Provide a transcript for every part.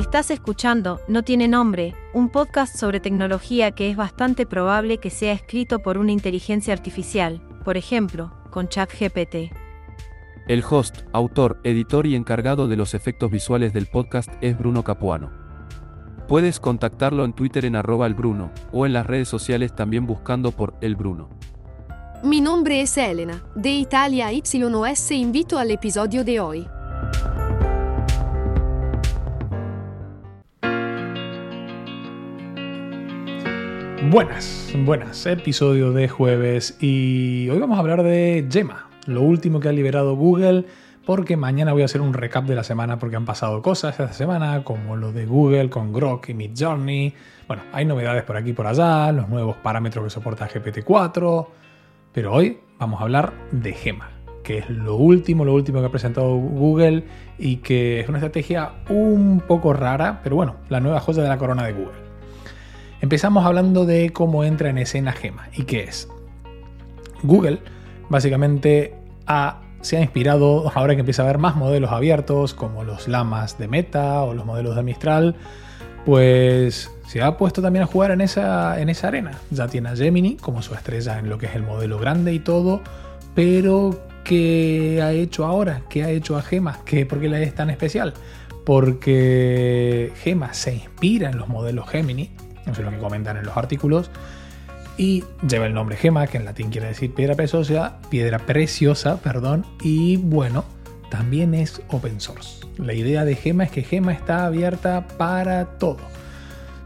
Estás escuchando No tiene nombre, un podcast sobre tecnología que es bastante probable que sea escrito por una inteligencia artificial, por ejemplo, con ChatGPT. El host, autor, editor y encargado de los efectos visuales del podcast es Bruno Capuano. Puedes contactarlo en Twitter en arroba el Bruno, o en las redes sociales también buscando por El Bruno. Mi nombre es Elena, de Italia YOS invito al episodio de hoy. Buenas, buenas, episodio de jueves y hoy vamos a hablar de Gemma, lo último que ha liberado Google, porque mañana voy a hacer un recap de la semana porque han pasado cosas esta semana, como lo de Google con Grok y Midjourney. Bueno, hay novedades por aquí y por allá, los nuevos parámetros que soporta GPT-4, pero hoy vamos a hablar de Gemma, que es lo último, lo último que ha presentado Google y que es una estrategia un poco rara, pero bueno, la nueva joya de la corona de Google. Empezamos hablando de cómo entra en escena Gema y qué es. Google básicamente se ha inspirado, ahora que empieza a haber más modelos abiertos, como los Lamas de Meta o los modelos de Mistral, pues se ha puesto también a jugar en esa, en esa arena. Ya tiene a Gemini como su estrella en lo que es el modelo grande y todo, pero ¿qué ha hecho ahora? ¿Qué ha hecho a Gema? ¿Qué, ¿Por qué la es tan especial? Porque Gema se inspira en los modelos Gemini, eso es lo que comentan en los artículos, y lleva el nombre Gema, que en latín quiere decir piedra preciosa, piedra preciosa, perdón, y bueno, también es open source. La idea de Gema es que Gema está abierta para todo,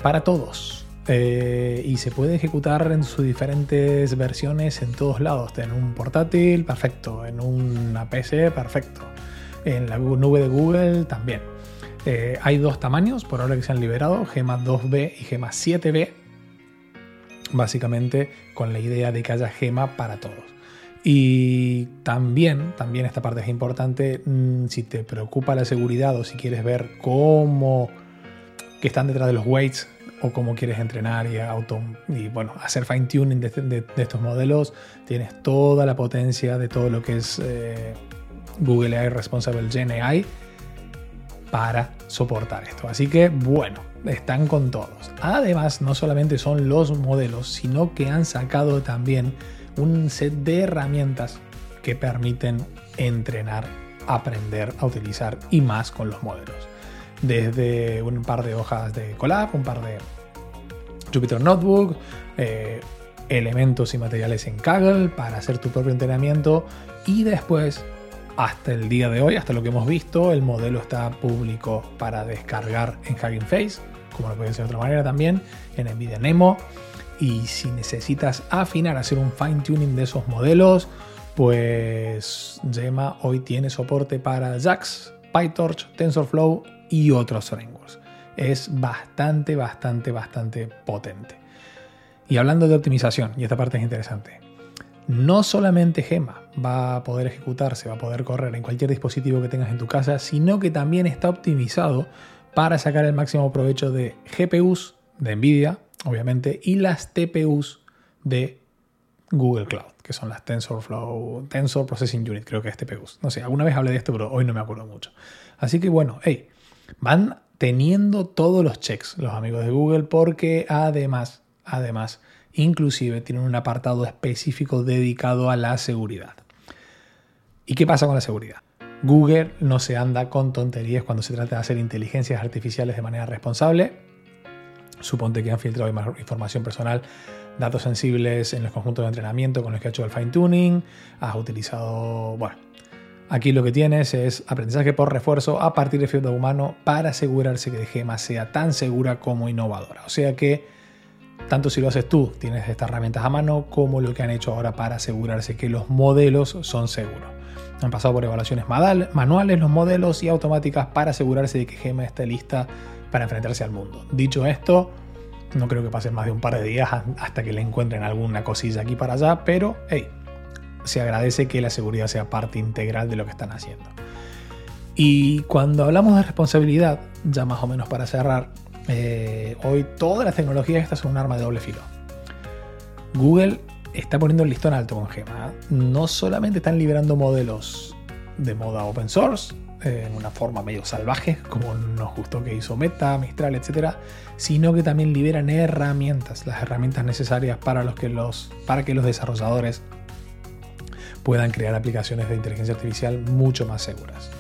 para todos. Eh, y se puede ejecutar en sus diferentes versiones en todos lados. En un portátil, perfecto. En una PC, perfecto. En la nube de Google, también. Eh, hay dos tamaños por ahora que se han liberado, Gema 2B y Gema 7B, básicamente con la idea de que haya Gema para todos. Y también, también esta parte es importante, mm, si te preocupa la seguridad o si quieres ver cómo que están detrás de los weights o cómo quieres entrenar y, hacer fine tuning de, estos modelos, tienes toda la potencia de todo lo que es eh, Google AI Responsible Gen AI para soportar esto. Así que bueno, están con todos. Además, no solamente son los modelos, sino que han sacado también un set de herramientas que permiten entrenar, aprender a utilizar y más con los modelos. Desde un par de hojas de Colab, un par de Jupyter Notebook, eh, elementos y materiales en Kaggle para hacer tu propio entrenamiento y después hasta el día de hoy, hasta lo que hemos visto, el modelo está público para descargar en Hugging Face, como lo puede ser de otra manera también, en NVIDIA Nemo. Y si necesitas afinar, hacer un fine tuning de esos modelos, pues Gemma hoy tiene soporte para JAX, PyTorch, TensorFlow y otros frameworks. Es bastante, bastante, bastante potente. Y hablando de optimización, y esta parte es interesante, no solamente Gema va a poder ejecutarse, va a poder correr en cualquier dispositivo que tengas en tu casa, sino que también está optimizado para sacar el máximo provecho de GPUs de Nvidia, obviamente, y las TPUs de Google Cloud, que son las TensorFlow, Tensor Processing Unit, creo que es TPUs. No sé, alguna vez hablé de esto, pero hoy no me acuerdo mucho. Así que bueno, hey, van teniendo todos los checks los amigos de Google porque además, además, Inclusive tienen un apartado específico dedicado a la seguridad. ¿Y qué pasa con la seguridad? Google no se anda con tonterías cuando se trata de hacer inteligencias artificiales de manera responsable. Suponte que han filtrado información personal, datos sensibles en los conjuntos de entrenamiento con los que ha hecho el fine tuning. Has utilizado, bueno, aquí lo que tienes es aprendizaje por refuerzo a partir de feedback humano para asegurarse que Gema sea tan segura como innovadora. O sea que tanto si lo haces tú, tienes estas herramientas a mano, como lo que han hecho ahora para asegurarse que los modelos son seguros. Han pasado por evaluaciones manuales los modelos y automáticas para asegurarse de que Gema esté lista para enfrentarse al mundo. Dicho esto, no creo que pasen más de un par de días hasta que le encuentren alguna cosilla aquí para allá, pero hey, se agradece que la seguridad sea parte integral de lo que están haciendo. Y cuando hablamos de responsabilidad, ya más o menos para cerrar, eh, hoy todas las tecnologías estas son un arma de doble filo. Google está poniendo el listón alto con Gema. No solamente están liberando modelos de moda open source, eh, en una forma medio salvaje, como nos gustó que hizo Meta, Mistral, etc., sino que también liberan herramientas, las herramientas necesarias para, los que, los, para que los desarrolladores puedan crear aplicaciones de inteligencia artificial mucho más seguras.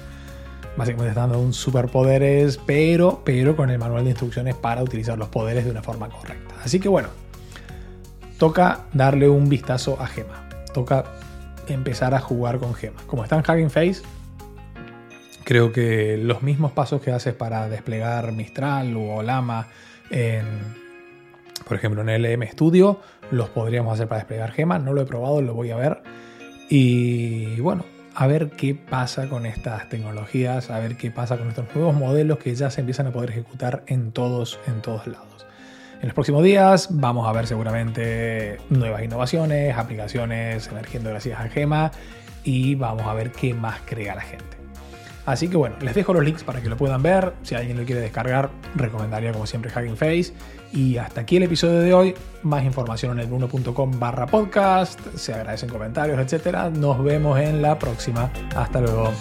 Básicamente están dando un superpoderes, pero, pero con el manual de instrucciones para utilizar los poderes de una forma correcta. Así que bueno, toca darle un vistazo a Gema. Toca empezar a jugar con Gema. Como está en Hugging Face, creo que los mismos pasos que haces para desplegar Mistral o Lama en, por ejemplo, en LM Studio, los podríamos hacer para desplegar Gema. No lo he probado, lo voy a ver. Y bueno, a ver qué pasa con estas tecnologías, a ver qué pasa con estos nuevos modelos que ya se empiezan a poder ejecutar en todos, en todos lados. En los próximos días vamos a ver seguramente nuevas innovaciones, aplicaciones emergiendo gracias a Gema y vamos a ver qué más crea la gente. Así que bueno, les dejo los links para que lo puedan ver. Si alguien lo quiere descargar, recomendaría como siempre Hugging Face. Y hasta aquí el episodio de hoy. Más información en el 1.com barra podcast. Se agradecen comentarios, etc. Nos vemos en la próxima. Hasta luego.